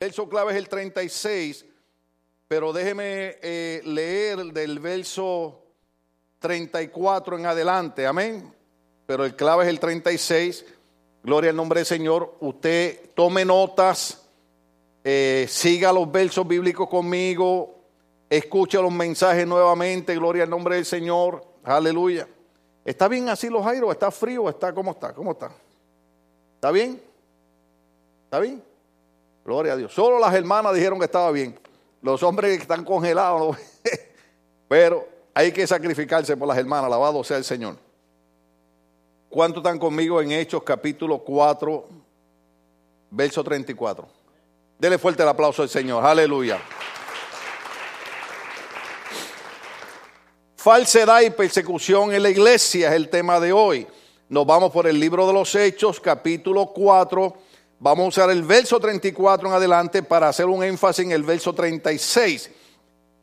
verso clave es el 36, pero déjeme eh, leer del verso 34 en adelante, amén. Pero el clave es el 36, gloria al nombre del Señor. Usted tome notas, eh, siga los versos bíblicos conmigo, escuche los mensajes nuevamente, gloria al nombre del Señor, aleluya. ¿Está bien así los Jairo? ¿Está frío? ¿Está cómo está? ¿Cómo está? ¿Está bien? ¿Está bien? Gloria a Dios. Solo las hermanas dijeron que estaba bien. Los hombres están congelados, pero hay que sacrificarse por las hermanas. Alabado sea el Señor. ¿Cuántos están conmigo en Hechos capítulo 4, verso 34? Dele fuerte el aplauso al Señor. Aleluya. Falsedad y persecución en la iglesia es el tema de hoy. Nos vamos por el libro de los Hechos, capítulo 4. Vamos a usar el verso 34 en adelante para hacer un énfasis en el verso 36.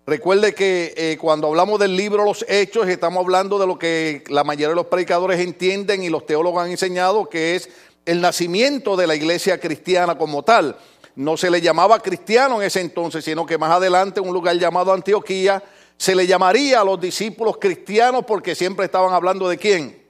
Recuerde que eh, cuando hablamos del libro Los Hechos, estamos hablando de lo que la mayoría de los predicadores entienden y los teólogos han enseñado, que es el nacimiento de la iglesia cristiana como tal. No se le llamaba cristiano en ese entonces, sino que más adelante, en un lugar llamado Antioquía, se le llamaría a los discípulos cristianos porque siempre estaban hablando de quién.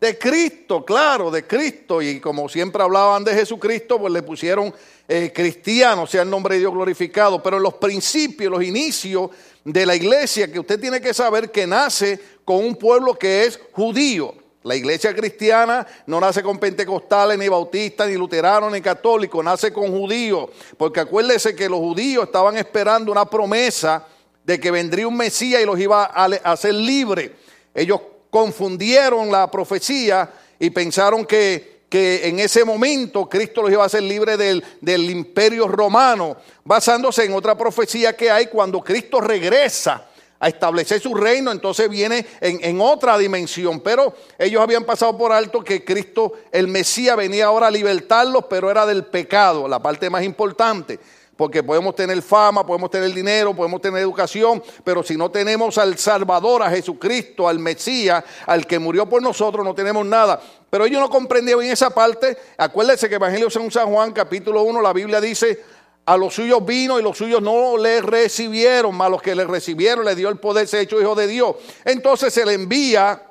De Cristo, claro, de Cristo. Y como siempre hablaban de Jesucristo, pues le pusieron eh, cristiano, sea el nombre de Dios glorificado. Pero en los principios, los inicios de la iglesia, que usted tiene que saber que nace con un pueblo que es judío. La iglesia cristiana no nace con pentecostales, ni bautistas, ni luteranos, ni católicos, nace con judíos. Porque acuérdese que los judíos estaban esperando una promesa de que vendría un Mesías y los iba a hacer libres. Ellos confundieron la profecía y pensaron que, que, en ese momento Cristo los iba a hacer libres del, del imperio romano, basándose en otra profecía que hay cuando Cristo regresa a establecer su reino, entonces viene en, en, otra dimensión. Pero ellos habían pasado por alto que Cristo, el Mesías, venía ahora a libertarlos, pero era del pecado, la parte más importante. Porque podemos tener fama, podemos tener dinero, podemos tener educación, pero si no tenemos al Salvador, a Jesucristo, al Mesías, al que murió por nosotros, no tenemos nada. Pero ellos no comprendieron en esa parte. Acuérdense que Evangelio según San Juan, capítulo 1, la Biblia dice, a los suyos vino y los suyos no le recibieron, más los que le recibieron le dio el poder ser hecho hijo de Dios. Entonces se le envía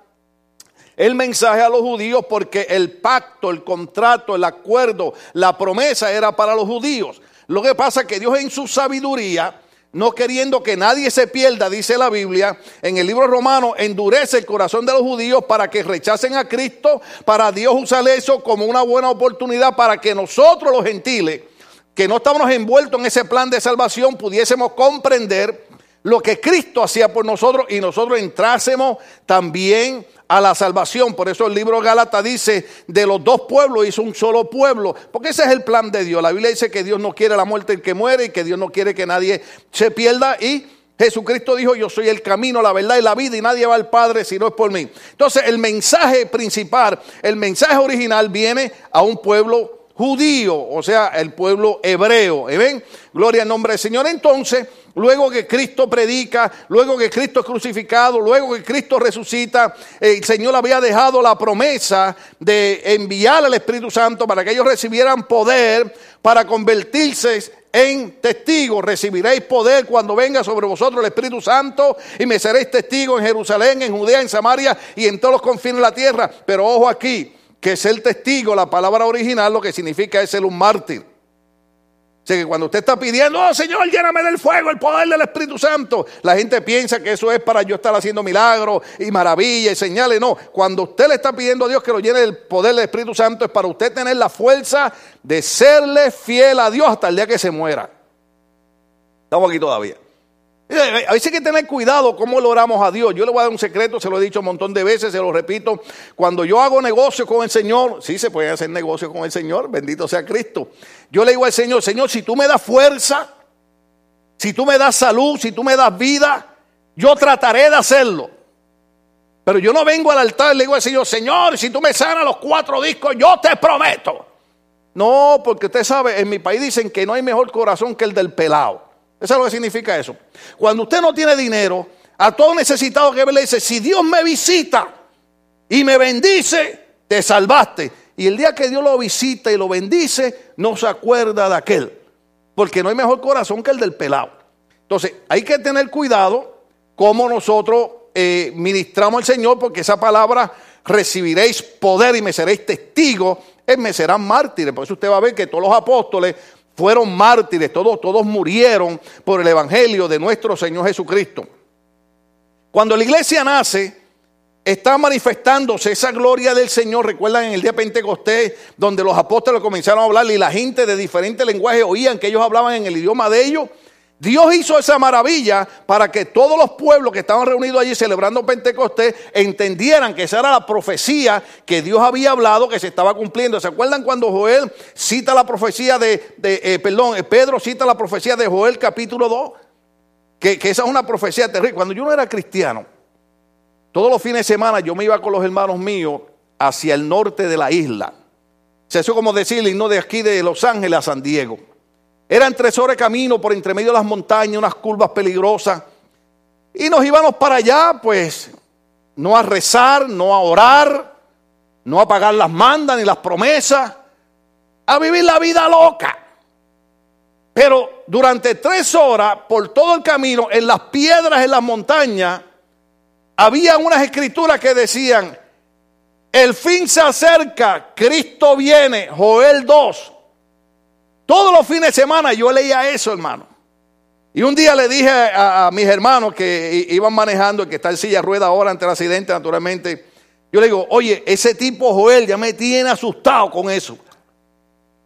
el mensaje a los judíos porque el pacto, el contrato, el acuerdo, la promesa era para los judíos. Lo que pasa es que Dios en su sabiduría, no queriendo que nadie se pierda, dice la Biblia, en el libro romano, endurece el corazón de los judíos para que rechacen a Cristo, para Dios usar eso como una buena oportunidad para que nosotros los gentiles, que no estábamos envueltos en ese plan de salvación, pudiésemos comprender lo que Cristo hacía por nosotros y nosotros entrásemos también a la salvación. Por eso el libro Gálatas dice, de los dos pueblos hizo un solo pueblo, porque ese es el plan de Dios. La Biblia dice que Dios no quiere la muerte del que muere y que Dios no quiere que nadie se pierda y Jesucristo dijo, yo soy el camino, la verdad y la vida y nadie va al Padre si no es por mí. Entonces el mensaje principal, el mensaje original viene a un pueblo judío, o sea, el pueblo hebreo. ¿Ven? Gloria al nombre del Señor. Entonces, luego que Cristo predica, luego que Cristo es crucificado, luego que Cristo resucita, el Señor había dejado la promesa de enviar al Espíritu Santo para que ellos recibieran poder para convertirse en testigos. Recibiréis poder cuando venga sobre vosotros el Espíritu Santo y me seréis testigos en Jerusalén, en Judea, en Samaria y en todos los confines de la tierra. Pero ojo aquí, que ser testigo, la palabra original lo que significa es ser un mártir. O sea que cuando usted está pidiendo, oh Señor, lléname del fuego, el poder del Espíritu Santo, la gente piensa que eso es para yo estar haciendo milagros y maravillas y señales. No, cuando usted le está pidiendo a Dios que lo llene del poder del Espíritu Santo es para usted tener la fuerza de serle fiel a Dios hasta el día que se muera. Estamos aquí todavía. A veces hay que tener cuidado cómo lo oramos a Dios. Yo le voy a dar un secreto, se lo he dicho un montón de veces, se lo repito. Cuando yo hago negocio con el Señor, sí se puede hacer negocio con el Señor, bendito sea Cristo. Yo le digo al Señor, Señor, si tú me das fuerza, si tú me das salud, si tú me das vida, yo trataré de hacerlo. Pero yo no vengo al altar y le digo al Señor, Señor, si tú me sanas los cuatro discos, yo te prometo. No, porque usted sabe, en mi país dicen que no hay mejor corazón que el del pelado. ¿Eso es lo que significa eso? Cuando usted no tiene dinero, a todo necesitado que le dice, si Dios me visita y me bendice, te salvaste. Y el día que Dios lo visita y lo bendice, no se acuerda de aquel. porque no hay mejor corazón que el del pelado. Entonces, hay que tener cuidado cómo nosotros eh, ministramos al Señor, porque esa palabra recibiréis poder y me seréis testigos, es me serán mártires. Por eso usted va a ver que todos los apóstoles fueron mártires, todos, todos murieron por el Evangelio de nuestro Señor Jesucristo. Cuando la iglesia nace, está manifestándose esa gloria del Señor. Recuerdan en el día de Pentecostés, donde los apóstoles comenzaron a hablar y la gente de diferentes lenguajes oían que ellos hablaban en el idioma de ellos. Dios hizo esa maravilla para que todos los pueblos que estaban reunidos allí celebrando Pentecostés entendieran que esa era la profecía que Dios había hablado que se estaba cumpliendo. ¿Se acuerdan cuando Joel cita la profecía de, eh, perdón, eh, Pedro cita la profecía de Joel capítulo 2? Que, esa es una profecía terrible. Cuando yo no era cristiano, todos los fines de semana yo me iba con los hermanos míos hacia el norte de la isla. Se eso como decirle, no de aquí de Los Ángeles a San Diego. Eran tres horas de camino por entre medio de las montañas, unas curvas peligrosas. Y nos íbamos para allá, pues, no a rezar, no a orar, no a pagar las mandas ni las promesas, a vivir la vida loca. Pero durante tres horas, por todo el camino, en las piedras, en las montañas, había unas escrituras que decían, el fin se acerca, Cristo viene, Joel 2. Todos los fines de semana yo leía eso, hermano. Y un día le dije a, mis hermanos que iban manejando, que está en silla rueda ahora ante el accidente, naturalmente. Yo le digo, oye, ese tipo Joel ya me tiene asustado con eso.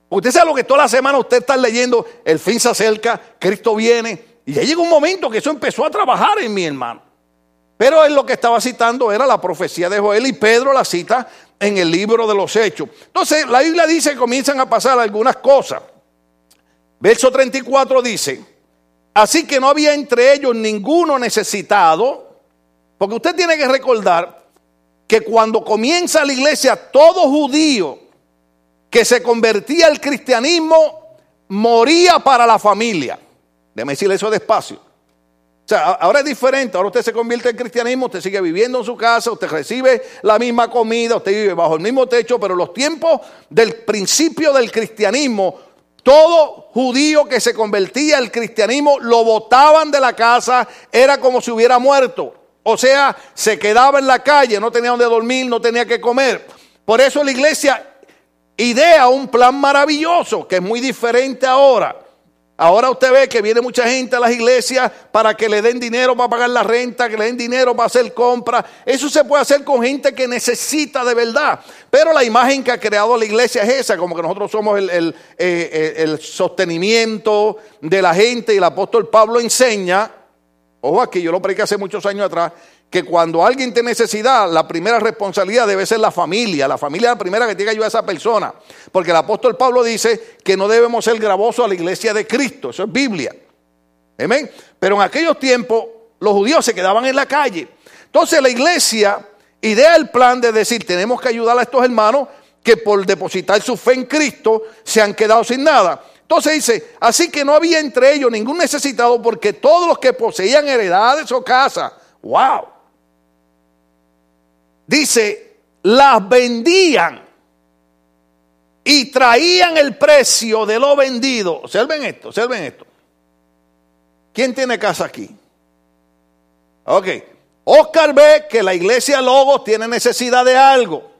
Usted sabe lo que toda la semana usted está leyendo, el fin se acerca, Cristo viene. Y ya llegó un momento que eso empezó a trabajar en mi hermano. Pero él lo que estaba citando era la profecía de Joel y Pedro la cita en el libro de los Hechos. Entonces la Biblia dice que comienzan a pasar algunas cosas. Verso 34 dice, así que no había entre ellos ninguno necesitado, porque usted tiene que recordar que cuando comienza la iglesia, todo judío que se convertía al cristianismo moría para la familia. Déjeme decirle eso despacio. O sea, ahora es diferente, ahora usted se convierte en cristianismo, usted sigue viviendo en su casa, usted recibe la misma comida, usted vive bajo el mismo techo, pero los tiempos del principio del cristianismo, todo judío que se convertía al cristianismo lo botaban de la casa, era como si hubiera muerto. O sea, se quedaba en la calle, no tenía donde dormir, no tenía que comer. Por eso la iglesia idea un plan maravilloso, que es muy diferente ahora. Ahora usted ve que viene mucha gente a las iglesias para que le den dinero para pagar la renta, que le den dinero para hacer compras. Eso se puede hacer con gente que necesita de verdad. Pero la imagen que ha creado la iglesia es esa, como que nosotros somos el, el eh, sostenimiento de la gente. Y el apóstol Pablo enseña, ojo aquí, yo lo prediqué hace muchos años atrás, que cuando alguien tiene necesidad, la primera responsabilidad debe ser la familia. La familia es la primera que tiene que ayudar a esa persona. Porque el apóstol Pablo dice que no debemos ser gravosos a la iglesia de Cristo. Eso es Biblia. Amén. Pero en aquellos tiempos los judíos se quedaban en la calle. Entonces la iglesia idea el plan de decir, tenemos que ayudar a estos hermanos que por depositar su fe en Cristo se han quedado sin nada. Entonces dice, así que no había entre ellos ningún necesitado porque todos los que poseían heredades o casas, wow, Dice, las vendían y traían el precio de lo vendido. Observen esto, observen esto. ¿Quién tiene casa aquí? Ok. Oscar ve que la iglesia Logos tiene necesidad de algo.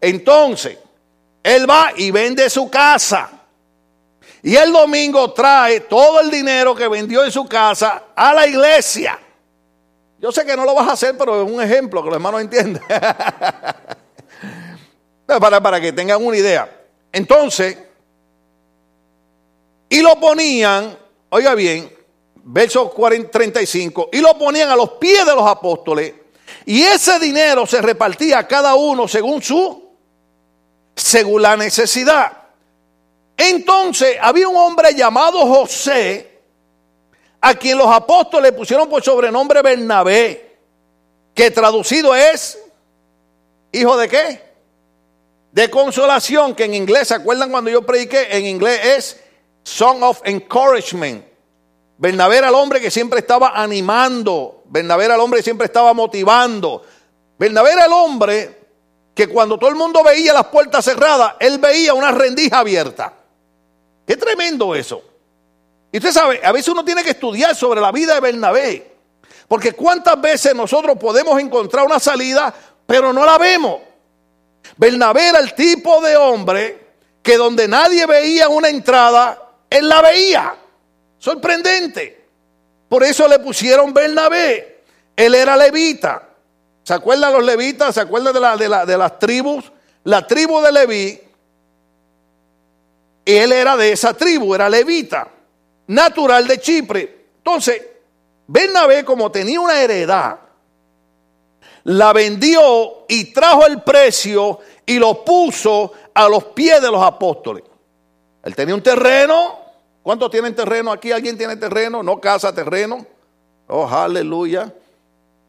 Entonces, él va y vende su casa. Y el domingo trae todo el dinero que vendió en su casa a la iglesia. Yo sé que no lo vas a hacer, pero es un ejemplo que los hermanos entienden. para, para que tengan una idea. Entonces, y lo ponían, oiga bien, verso 35, y lo ponían a los pies de los apóstoles, y ese dinero se repartía a cada uno según su, según la necesidad. Entonces había un hombre llamado José, a quien los apóstoles pusieron por sobrenombre Bernabé, que traducido es hijo de qué? De consolación, que en inglés, ¿se acuerdan cuando yo prediqué? En inglés es Song of Encouragement. Bernabé era el hombre que siempre estaba animando. Bernabé era el hombre que siempre estaba motivando. Bernabé era el hombre que cuando todo el mundo veía las puertas cerradas, él veía una rendija abierta. Qué tremendo eso. Y usted sabe, a veces uno tiene que estudiar sobre la vida de Bernabé. Porque cuántas veces nosotros podemos encontrar una salida, pero no la vemos. Bernabé era el tipo de hombre que donde nadie veía una entrada, él la veía. Sorprendente. Por eso le pusieron Bernabé. Él era levita. ¿Se acuerdan los levitas? ¿Se acuerdan de, de, de las tribus? La tribu de Leví, él era de esa tribu, era levita, natural de Chipre. Entonces, Bernabé, como tenía una heredad, la vendió y trajo el precio y lo puso a los pies de los apóstoles. Él tenía un terreno. ¿Cuántos tienen terreno aquí? ¿Alguien tiene terreno? No casa, terreno. Oh, aleluya.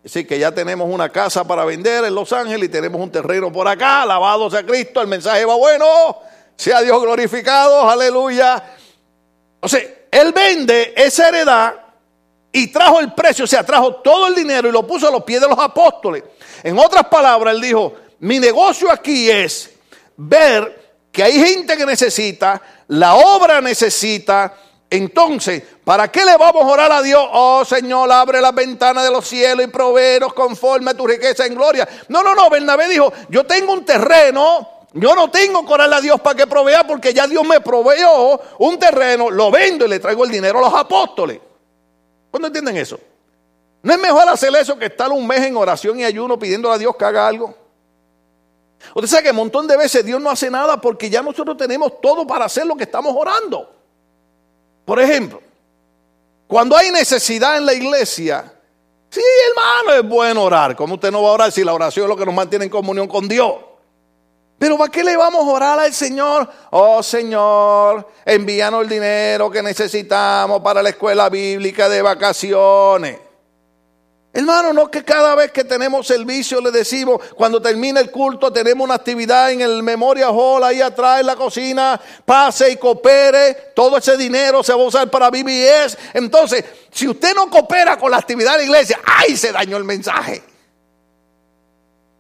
Así que ya tenemos una casa para vender en Los Ángeles y tenemos un terreno por acá. Alabado sea Cristo, el mensaje va bueno. Sea Dios glorificado, aleluya. O él vende esa heredad y trajo el precio, o sea, trajo todo el dinero y lo puso a los pies de los apóstoles. En otras palabras, él dijo, mi negocio aquí es ver que hay gente que necesita, la obra necesita, entonces, ¿para qué le vamos a orar a Dios? Oh Señor, abre las ventanas de los cielos y proveeros conforme a tu riqueza en gloria. No, no, no, Bernabé dijo, yo tengo un terreno, yo no tengo que orarle a Dios para que provea porque ya Dios me proveyó un terreno, lo vendo y le traigo el dinero a los apóstoles. ¿Cuándo entienden eso? ¿No es mejor hacer eso que estar un mes en oración y ayuno pidiendo a Dios que haga algo? Usted sabe que un montón de veces Dios no hace nada porque ya nosotros tenemos todo para hacer lo que estamos orando. Por ejemplo, cuando hay necesidad en la iglesia, sí, hermano, es bueno orar. ¿Cómo usted no va a orar si la oración es lo que nos mantiene en comunión con Dios? Pero ¿para qué le vamos a orar al Señor? Oh Señor, envíanos el dinero que necesitamos para la escuela bíblica de vacaciones. Hermano, no que cada vez que tenemos servicio le decimos, cuando termina el culto, tenemos una actividad en el Memoria Hall ahí atrás en la cocina, pase y coopere, todo ese dinero se va a usar para BBS. Entonces, si usted no coopera con la actividad de la iglesia, ¡ay! Se dañó el mensaje.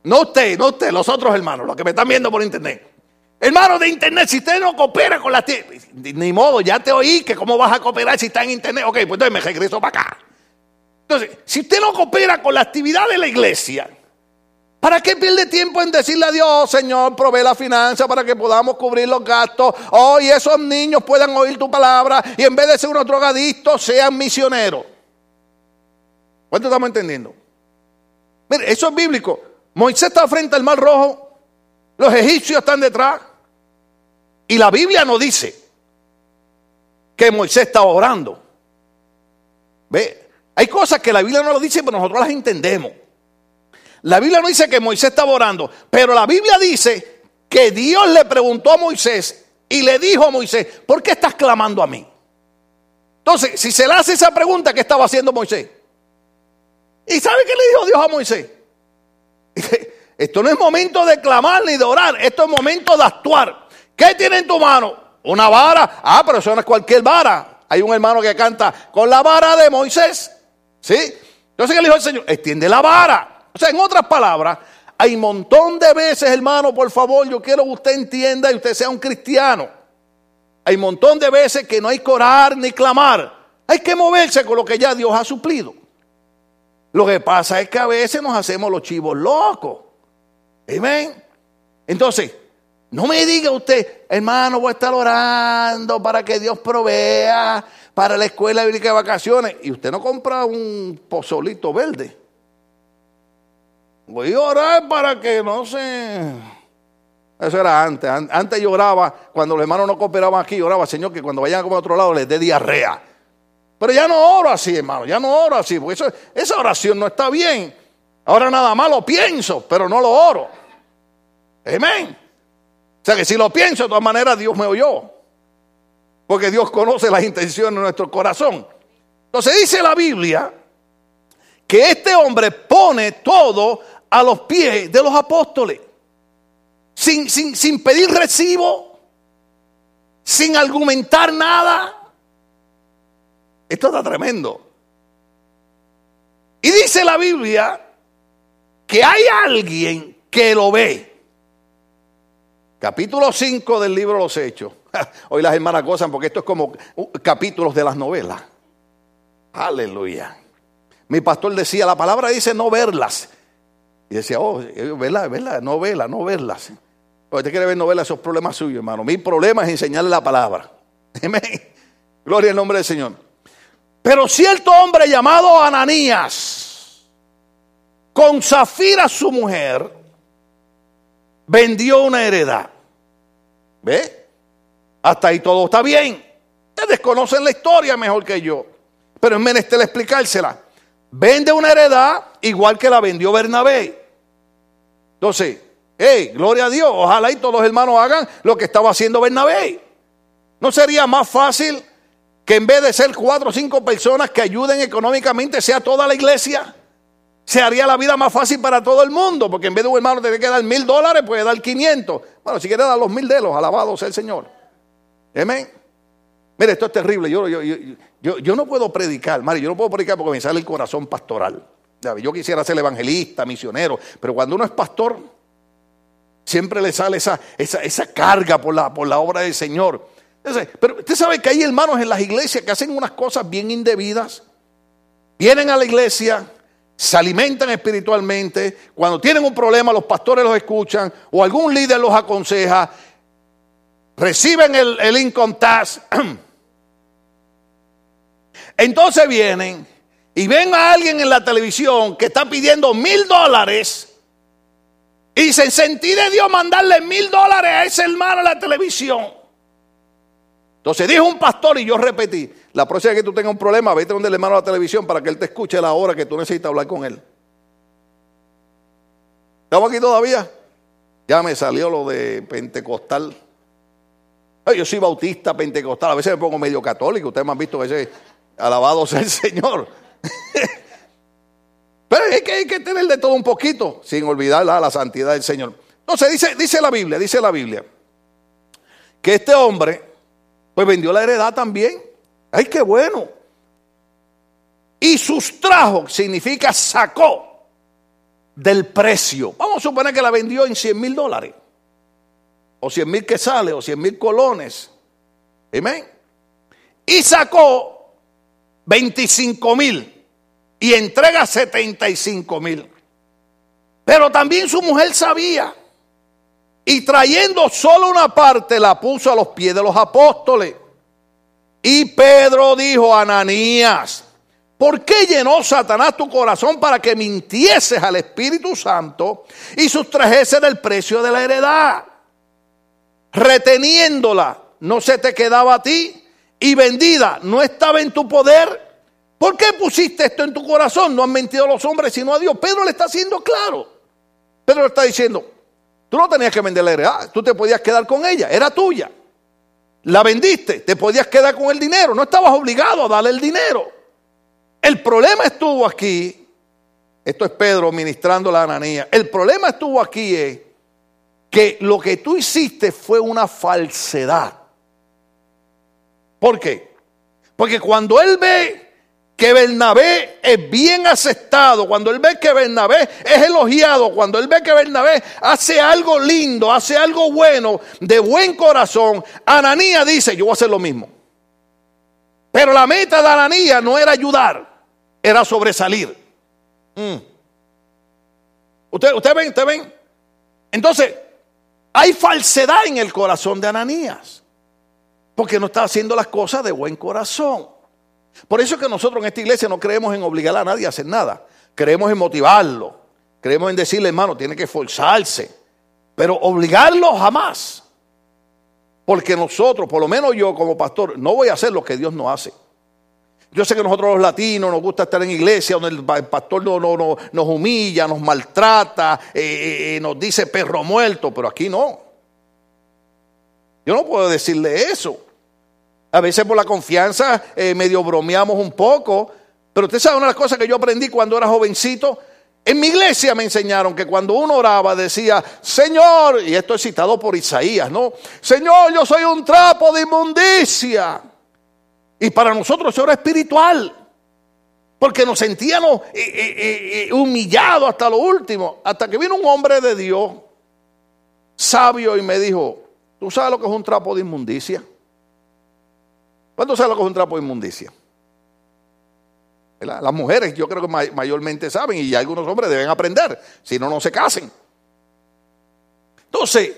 No usted, no usted, los otros hermanos, los que me están viendo por internet. Hermano de internet, si usted no coopera con la... Ni modo, ya te oí que cómo vas a cooperar si está en internet. Ok, pues entonces me regreso para acá. Entonces, si usted no coopera con la actividad de la iglesia, ¿para qué pierde tiempo en decirle a Dios, Señor, provee la finanza para que podamos cubrir los gastos? Oh, y esos niños puedan oír tu palabra y en vez de ser unos drogadictos, sean misioneros. ¿Cuánto estamos entendiendo? Mire, eso es bíblico. Moisés está frente al mar rojo, los egipcios están detrás, y la Biblia no dice que Moisés estaba orando. ¿Ve? Hay cosas que la Biblia no lo dice, pero nosotros las entendemos. La Biblia no dice que Moisés estaba orando, pero la Biblia dice que Dios le preguntó a Moisés y le dijo a Moisés, ¿por qué estás clamando a mí? Entonces, si se le hace esa pregunta, ¿qué estaba haciendo Moisés? ¿Y sabe qué le dijo Dios a Moisés? Esto no es momento de clamar ni de orar, esto es momento de actuar. ¿Qué tiene en tu mano? Una vara. Ah, pero eso no es cualquier vara. Hay un hermano que canta con la vara de Moisés. ¿Sí? Entonces, ¿qué le dijo el Señor? Extiende la vara. O sea, en otras palabras, hay un montón de veces, hermano, por favor, yo quiero que usted entienda y usted sea un cristiano. Hay un montón de veces que no hay que orar ni clamar. Hay que moverse con lo que ya Dios ha suplido. Lo que pasa es que a veces nos hacemos los chivos locos. Amén. Entonces, no me diga usted, hermano, voy a estar orando para que Dios provea para la escuela bíblica de vacaciones y usted no compra un pozolito verde. Voy a orar para que no se... Eso era antes. Antes lloraba, cuando los hermanos no cooperaban aquí, lloraba, Señor, que cuando vayan a comer a otro lado les dé diarrea. Pero ya no oro así, hermano, ya no oro así, porque esa oración no está bien. Ahora nada más lo pienso, pero no lo oro. Amén. O sea que si lo pienso, de todas maneras Dios me oyó. Porque Dios conoce las intenciones de nuestro corazón. Entonces dice la Biblia que este hombre pone todo a los pies de los apóstoles. Sin, sin, sin pedir recibo, sin argumentar nada. Esto está tremendo. Y dice la Biblia que hay alguien que lo ve. Capítulo 5 del libro los Hechos. Hoy las hermanas gozan porque esto es como uh, capítulos de las novelas. Aleluya. Mi pastor decía, la palabra dice no verlas. Y decía, oh, verla, verla, no verlas, no verlas. Usted quiere ver novelas, esos problemas suyos, hermano. Mi problema es enseñarle la palabra. Amén. Gloria al nombre del Señor. Pero cierto hombre llamado Ananías, con Zafira su mujer, vendió una heredad. ¿Ve? Hasta ahí todo está bien. Ustedes desconocen la historia mejor que yo. Pero es menester explicársela. Vende una heredad igual que la vendió Bernabé. Entonces, hey, gloria a Dios. Ojalá y todos los hermanos hagan lo que estaba haciendo Bernabé. ¿No sería más fácil que en vez de ser cuatro o cinco personas que ayuden económicamente, sea toda la iglesia? Se haría la vida más fácil para todo el mundo, porque en vez de un hermano tener que dar mil dólares, puede dar 500. Bueno, si quiere dar los mil de los, alabado sea el Señor. Amén. Mire, esto es terrible. Yo, yo, yo, yo, no puedo predicar, Mari, yo no puedo predicar porque me sale el corazón pastoral. Yo quisiera ser evangelista, misionero, pero cuando uno es pastor, siempre le sale esa, esa, esa carga por la, por la obra del Señor. Pero usted sabe que hay hermanos en las iglesias que hacen unas cosas bien indebidas. Vienen a la iglesia, se alimentan espiritualmente. Cuando tienen un problema, los pastores los escuchan o algún líder los aconseja. Reciben el, el. Entonces vienen y ven a alguien en la televisión que está pidiendo mil dólares y dicen, sentí de Dios mandarle mil dólares a ese hermano en la televisión. Entonces dijo un pastor y yo repetí, la próxima vez que tú tengas un problema, vete donde el hermano a la televisión para que él te escuche la hora que tú necesitas hablar con él. ¿Estamos aquí todavía? Ya me salió lo de pentecostal. Yo soy bautista, pentecostal, a veces me pongo medio católico, ustedes me han visto a veces alabado sea el Señor. Pero hay que tener de todo un poquito, sin olvidar la, santidad del Señor. Entonces dice, dice la Biblia, dice la Biblia, que este hombre pues vendió la heredad también. ¡Ay, qué bueno! Y sustrajo significa sacó del precio. Vamos a suponer que la vendió en 100 mil dólares. O 100 mil quesales, o 100 mil colones. Amén. Y sacó 25 mil. Y entrega 75 mil. Pero también su mujer sabía y trayendo solo una parte la puso a los pies de los apóstoles. Y Pedro dijo a Ananías, ¿por qué llenó Satanás tu corazón para que mintieses al Espíritu Santo y sustrajese del precio de la heredad? Reteniéndola, no se te quedaba a ti y vendida, no estaba en tu poder. ¿Por qué pusiste esto en tu corazón? No han mentido a los hombres sino a Dios. Pedro le está haciendo claro. Pedro le está diciendo, Tú no tenías que vender la heredad, tú te podías quedar con ella, era tuya. La vendiste, te podías quedar con el dinero, no estabas obligado a darle el dinero. El problema estuvo aquí, esto es Pedro ministrando la ananía, el problema estuvo aquí es que lo que tú hiciste fue una falsedad. ¿Por qué? Porque cuando él ve que Bernabé es bien aceptado, cuando él ve que Bernabé es elogiado, cuando él ve que Bernabé hace algo lindo, hace algo bueno, de buen corazón, Ananía dice, yo voy a hacer lo mismo. Pero la meta de Ananía no era ayudar, era sobresalir. Mm. ¿Usted, ¿Usted ven? ¿Usted ven? Entonces, hay falsedad en el corazón de Ananías, porque no está haciendo las cosas de buen corazón. Por eso es que nosotros en esta iglesia no creemos en obligar a nadie a hacer nada. Creemos en motivarlo. Creemos en decirle, hermano, tiene que esforzarse. Pero obligarlo jamás. Porque nosotros, por lo menos yo como pastor, no voy a hacer lo que Dios no hace. Yo sé que nosotros los latinos nos gusta estar en iglesia donde el pastor no, no, nos humilla, nos maltrata, eh, eh, eh, nos dice perro muerto, pero aquí no. Yo no puedo decirle eso. A veces por la confianza eh, medio bromeamos un poco. Pero usted sabe una de las cosas que yo aprendí cuando era jovencito. En mi iglesia me enseñaron que cuando uno oraba decía, Señor, y esto es citado por Isaías, ¿no? Señor, yo soy un trapo de inmundicia. Y para nosotros eso era espiritual. Porque nos sentíamos eh, eh, humillados hasta lo último. Hasta que vino un hombre de Dios, sabio, y me dijo, ¿Tú sabes lo que es un trapo de inmundicia? ¿Cuántos saben lo que es un trapo de inmundicia? Las mujeres yo creo que mayormente saben y algunos hombres deben aprender, si no, no se casen. Entonces,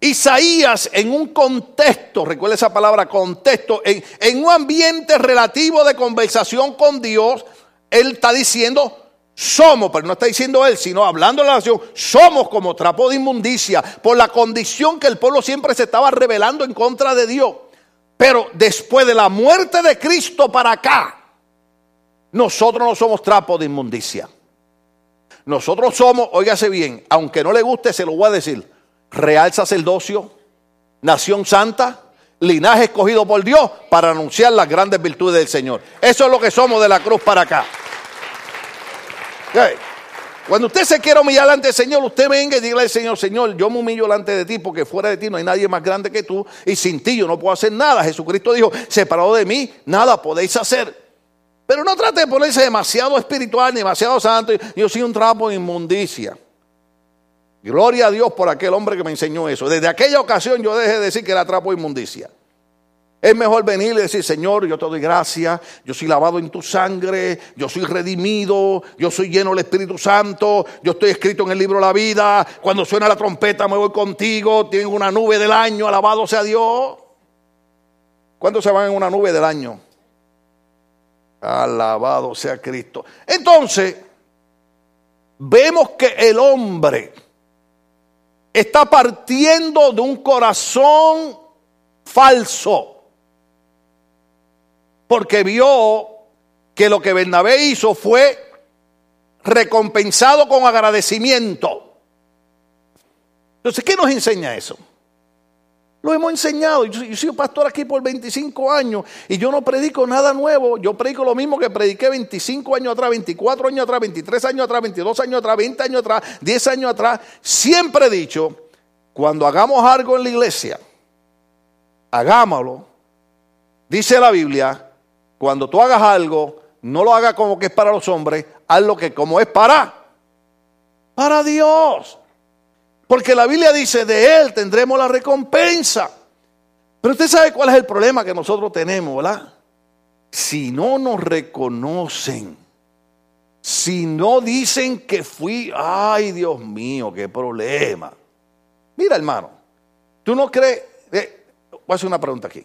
Isaías en un contexto, recuerda esa palabra contexto, en, un ambiente relativo de conversación con Dios, él está diciendo, somos, pero no está diciendo él, sino hablando de la nación, somos como trapo de inmundicia por la condición que el pueblo siempre se estaba rebelando en contra de Dios. Pero después de la muerte de Cristo para acá, nosotros no somos trapo de inmundicia. Nosotros somos, óigase bien, aunque no le guste, se lo voy a decir, real sacerdocio, nación santa, linaje escogido por Dios para anunciar las grandes virtudes del Señor. Eso es lo que somos de la cruz para acá. Cuando usted se quiera humillar delante del Señor, usted venga y diga al Señor, Señor, yo me humillo delante de ti porque fuera de ti no hay nadie más grande que tú y sin ti yo no puedo hacer nada. Jesucristo dijo, separado de mí, nada podéis hacer. Pero no trate de ponerse demasiado espiritual, demasiado santo. Yo soy un trapo de inmundicia. Gloria a Dios por aquel hombre que me enseñó eso. Desde aquella ocasión yo dejé de decir que era trapo de inmundicia. Es mejor venir y decir, Señor, yo te doy gracias, yo soy lavado en tu sangre, yo soy redimido, yo soy lleno del Espíritu Santo, yo estoy escrito en el libro de la vida, cuando suena la trompeta me voy contigo, tengo una nube del año, alabado sea Dios. ¿Cuántos se van en una nube del año? Alabado sea Cristo. Entonces, vemos que el hombre está partiendo de un corazón falso porque vio que lo que Bernabé hizo fue recompensado con agradecimiento. Entonces, ¿qué nos enseña eso? Lo hemos enseñado. Yo, yo soy pastor aquí por 25 años y yo no predico nada nuevo. Yo predico lo mismo que prediqué 25 años atrás, 24 años atrás, 23 años atrás, 22 años atrás, 20 años atrás, 10 años atrás. Siempre he dicho, cuando hagamos algo en la iglesia, hagámoslo. Dice la Biblia, cuando tú hagas algo, no lo hagas como que es para los hombres, hazlo que como es para, para Dios. Porque la Biblia dice, de Él tendremos la recompensa. Pero usted sabe cuál es el problema que nosotros tenemos, ¿verdad? Si no nos reconocen, si no dicen que fui, ay Dios mío, qué problema. Mira hermano, tú no crees, eh, voy a hacer una pregunta aquí.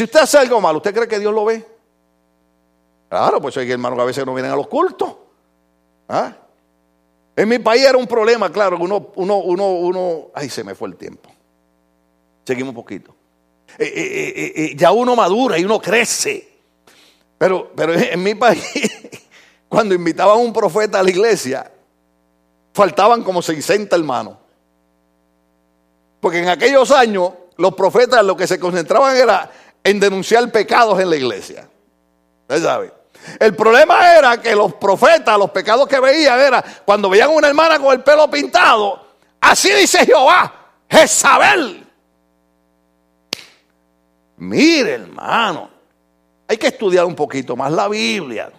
Si usted hace algo malo, ¿usted cree que Dios lo ve? Claro, pues hay hermanos que a veces no vienen a los cultos. ¿Ah? En mi país era un problema, claro, uno, uno, uno, uno, ay, se me fue el tiempo. Seguimos un poquito. Eh, eh, eh, ya uno madura y uno crece. Pero, pero en mi país, cuando invitaban a un profeta a la iglesia, faltaban como 60 hermanos. Porque en aquellos años los profetas lo que se concentraban era en denunciar pecados en la iglesia. Usted sabe. El problema era que los profetas, los pecados que veían era cuando veían una hermana con el pelo pintado, así dice Jehová, Jezabel. Mire, hermano, hay que estudiar un poquito más la Biblia.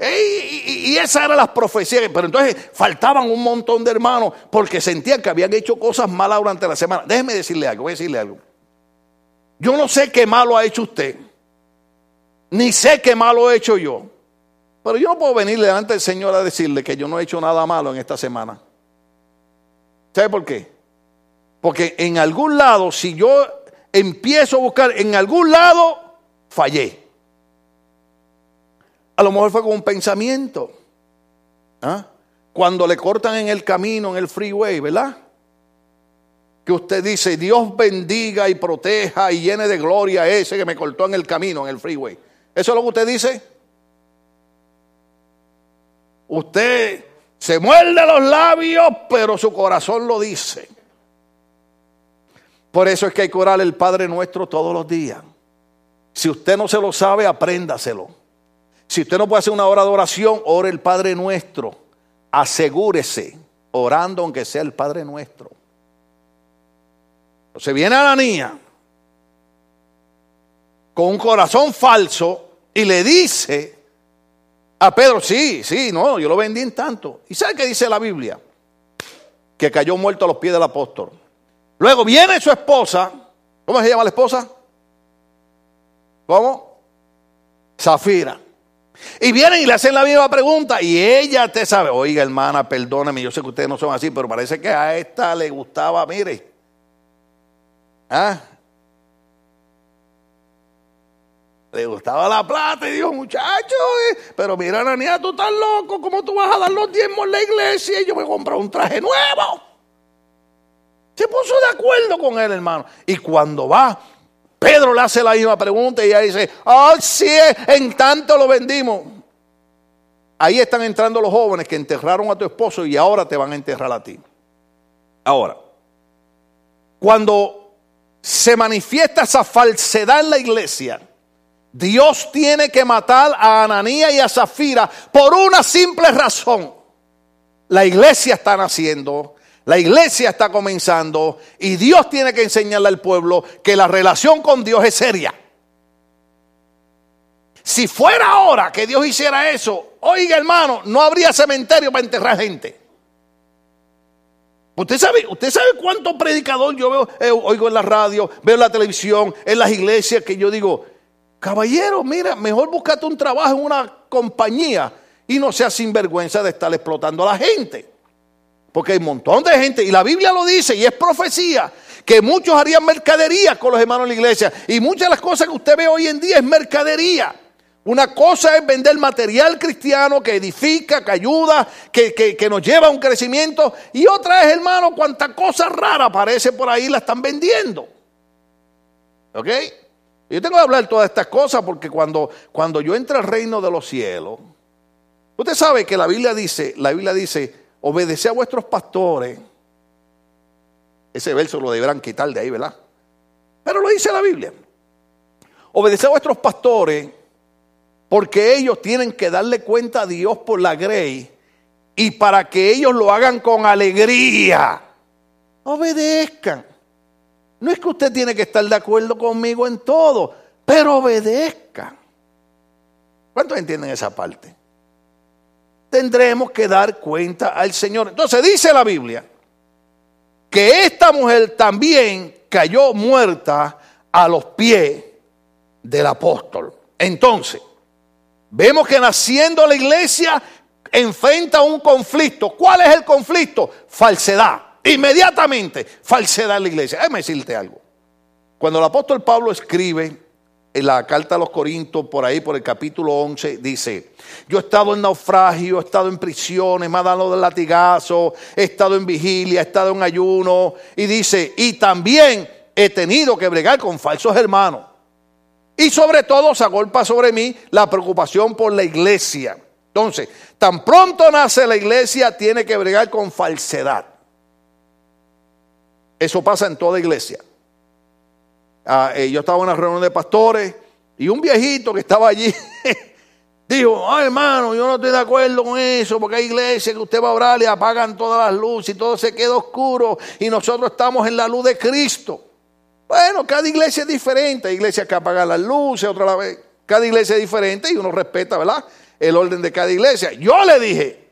Y, y, esas eran las profecías. Pero entonces faltaban un montón de hermanos porque sentían que habían hecho cosas malas durante la semana. Déjeme decirle algo, voy a decirle algo. Yo no sé qué malo ha hecho usted, ni sé qué malo he hecho yo. Pero yo no puedo venir delante del Señor a decirle que yo no he hecho nada malo en esta semana. ¿Sabe por qué? Porque en algún lado, si yo empiezo a buscar, en algún lado fallé. A lo mejor fue con un pensamiento. ¿Ah? Cuando le cortan en el camino, en el freeway, ¿verdad? Que usted dice, Dios bendiga y proteja y llene de gloria a ese que me cortó en el camino, en el freeway. ¿Eso es lo que usted dice? Usted se muerde los labios, pero su corazón lo dice. Por eso es que hay que orar el Padre nuestro todos los días. Si usted no se lo sabe, apréndaselo. Si usted no puede hacer una hora de oración, ore el Padre nuestro. Asegúrese, orando aunque sea el Padre nuestro. Se viene a la niña con un corazón falso y le dice a Pedro, sí, sí, no, yo lo vendí en tanto. ¿Y sabe qué dice la Biblia? que cayó muerto a los pies del apóstol. Luego viene su esposa, ¿cómo se llama la esposa? ¿Cómo? Zafira. Y vienen y le hacen la misma pregunta y ella te sabe, oiga hermana, perdóneme, yo sé que ustedes no son así, pero parece que a esta le gustaba, mire. ¿Ah? Le gustaba la plata y dijo, muchacho, eh, pero mira, Anania, tú estás loco, ¿cómo tú vas a dar los diezmos en la iglesia? Y yo me comprar un traje nuevo. Se puso de acuerdo con él, hermano. Y cuando va, Pedro le hace la misma pregunta y ella dice, oh sí, en tanto lo vendimos. Ahí están entrando los jóvenes que enterraron a tu esposo y ahora te van a enterrar a ti. Ahora, cuando se manifiesta esa falsedad en la iglesia, Dios tiene que matar a Ananía y a Zafira por una simple razón. La iglesia está naciendo, la iglesia está comenzando y Dios tiene que enseñarle al pueblo que la relación con Dios es seria. Si fuera ahora que Dios hiciera eso, oiga hermano, no habría cementerio para enterrar gente. Usted sabe, usted sabe cuánto predicador yo veo, eh, oigo en la radio, veo en la televisión, en las iglesias, que yo digo, Caballero, mira, mejor búscate un trabajo en una compañía y no seas sinvergüenza de estar explotando a la gente. Porque hay un montón de gente, y la Biblia lo dice, y es profecía, que muchos harían mercadería con los hermanos de la iglesia. Y muchas de las cosas que usted ve hoy en día es mercadería. Una cosa es vender material cristiano que edifica, que ayuda, que, que, nos lleva a un crecimiento. Y otra es, hermano, cuánta cosa rara aparece por ahí la están vendiendo. ¿Ok? Yo tengo que hablar todas estas cosas porque cuando, cuando yo entro al reino de los cielos, usted sabe que la Biblia dice, la Biblia dice, obedece a vuestros pastores. Ese verso lo deberán quitar de ahí, ¿verdad? Pero lo dice la Biblia. Obedece a vuestros pastores porque ellos tienen que darle cuenta a Dios por la grey y para que ellos lo hagan con alegría. Obedezcan. No es que usted tiene que estar de acuerdo conmigo en todo, pero obedezca. ¿Cuántos entienden esa parte? Tendremos que dar cuenta al Señor. Entonces dice la Biblia que esta mujer también cayó muerta a los pies del apóstol. Entonces, vemos que naciendo la iglesia enfrenta un conflicto. ¿Cuál es el conflicto? Falsedad. Inmediatamente, falsedad en la iglesia. Déjame decirte algo. Cuando el apóstol Pablo escribe en la carta a los Corintios, por ahí, por el capítulo 11, dice, yo he estado en naufragio, he estado en prisiones, me ha dado de latigazo, he estado en vigilia, he estado en ayuno, y dice, y también he tenido que bregar con falsos hermanos. Y sobre todo se agolpa sobre mí la preocupación por la iglesia. Entonces, tan pronto nace la iglesia, tiene que bregar con falsedad. Eso pasa en toda iglesia. Ah, eh, yo estaba en una reunión de pastores y un viejito que estaba allí dijo, ay hermano, yo no estoy de acuerdo con eso, porque hay iglesias que usted va a orar y apagan todas las luces y todo se queda oscuro y nosotros estamos en la luz de Cristo. Bueno, cada iglesia es diferente, hay iglesias que apagan las luces, otra vez. Cada iglesia es diferente y uno respeta, ¿verdad? El orden de cada iglesia. Yo le dije,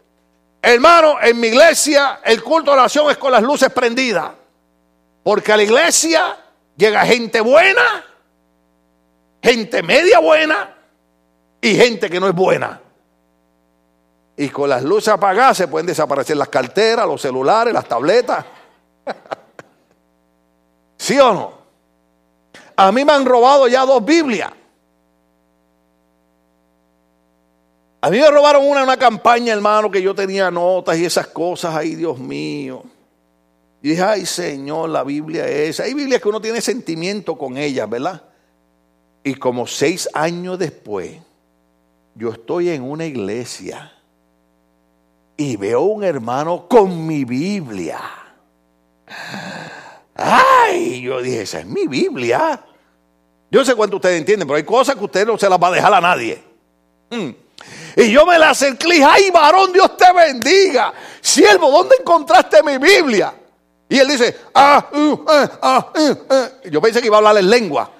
hermano, en mi iglesia el culto de oración es con las luces prendidas. Porque a la iglesia llega gente buena, gente media buena y gente que no es buena. Y con las luces apagadas se pueden desaparecer las carteras, los celulares, las tabletas. ¿Sí o no? A mí me han robado ya dos Biblias. A mí me robaron una en una campaña, hermano, que yo tenía notas y esas cosas ahí, Dios mío. Y dije, ay Señor, la Biblia es. Hay Biblias que uno tiene sentimiento con ellas, ¿verdad? Y como seis años después, yo estoy en una iglesia y veo un hermano con mi Biblia. Ay, yo dije, esa es mi Biblia. Yo no sé cuánto ustedes entienden, pero hay cosas que usted no se las va a dejar a nadie. Mm. Y yo me la acerqué, ay varón, Dios te bendiga. Siervo, ¿dónde encontraste mi Biblia? Y él dice, ah, uh, eh, ah, uh, eh". yo pensé que iba a hablar en lengua.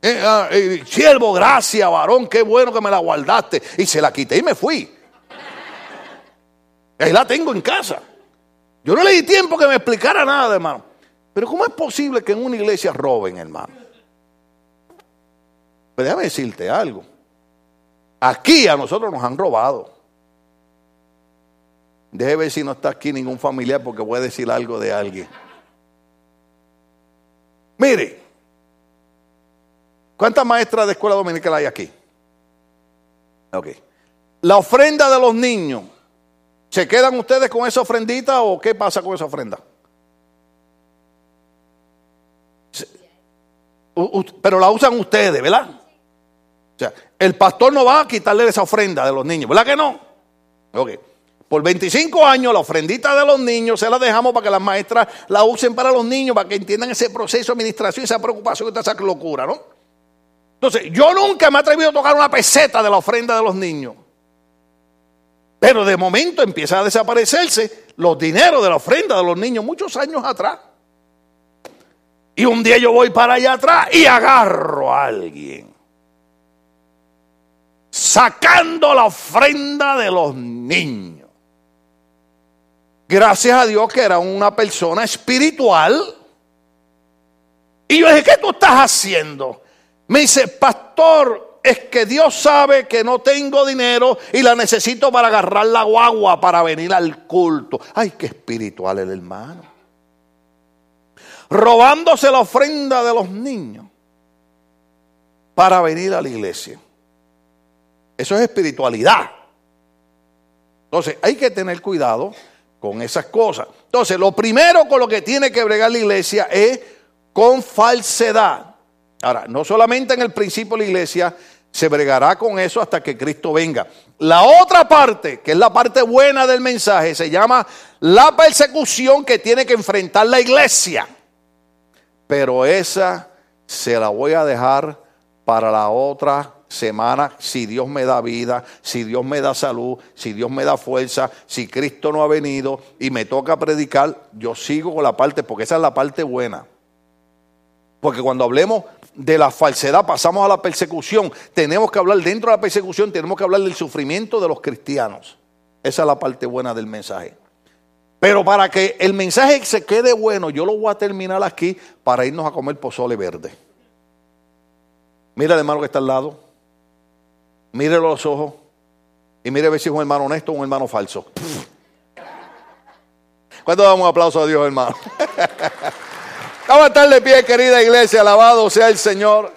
Eh, ah, siervo, gracias, varón, qué bueno que me la guardaste. Y se la quité y me fui. Ahí la tengo en casa. Yo no le di tiempo que me explicara nada, hermano. Pero ¿cómo es posible que en una iglesia roben, hermano? Pero déjame decirte algo. Aquí a nosotros nos han robado. Deje ver si no está aquí ningún familiar porque voy a decir algo de alguien. Mire, ¿cuántas maestras de escuela dominical hay aquí? Ok. La ofrenda de los niños. ¿Se quedan ustedes con esa ofrendita o qué pasa con esa ofrenda? Pero la usan ustedes, ¿verdad? O sea, el pastor no va a quitarle esa ofrenda de los niños, ¿verdad que no? Ok. Por 25 años la ofrendita de los niños se la dejamos para que las maestras la usen para los niños, para que entiendan ese proceso de administración, esa preocupación, esa locura, ¿no? Entonces, yo nunca me he atrevido a tocar una peseta de la ofrenda de los niños. Pero de momento empieza a desaparecerse los dineros de la ofrenda de los niños muchos años atrás. Y un día yo voy para allá atrás y agarro a alguien. Sacando la ofrenda de los niños. Gracias a Dios que era una persona espiritual. Y yo dije, ¿qué tú estás haciendo? Me dice, pastor, es que Dios sabe que no tengo dinero y la necesito para agarrar la guagua para venir al culto. Ay, qué espiritual el hermano. Robándose la ofrenda de los niños para venir a la iglesia. Eso es espiritualidad. Entonces, hay que tener cuidado con esas cosas. Entonces, lo primero con lo que tiene que bregar la iglesia es con falsedad. Ahora, no solamente en el principio la iglesia se bregará con eso hasta que Cristo venga. La otra parte, que es la parte buena del mensaje, se llama la persecución que tiene que enfrentar la iglesia. Pero esa se la voy a dejar para la otra semana, si Dios me da vida, si Dios me da salud, si Dios me da fuerza, si Cristo no ha venido y me toca predicar, yo sigo con la parte, porque esa es la parte buena. Porque cuando hablemos de la falsedad pasamos a la persecución, tenemos que hablar dentro de la persecución, tenemos que hablar del sufrimiento de los cristianos. Esa es la parte buena del mensaje. Pero para que el mensaje se quede bueno, yo lo voy a terminar aquí para irnos a comer pozole verde. Mira el hermano que está al lado. Mírelo los ojos. Y mire a ver si es un hermano honesto o un hermano falso. ¿Cuánto damos un aplauso a Dios, hermano? Vamos a estar de pie, querida iglesia. Alabado sea el Señor.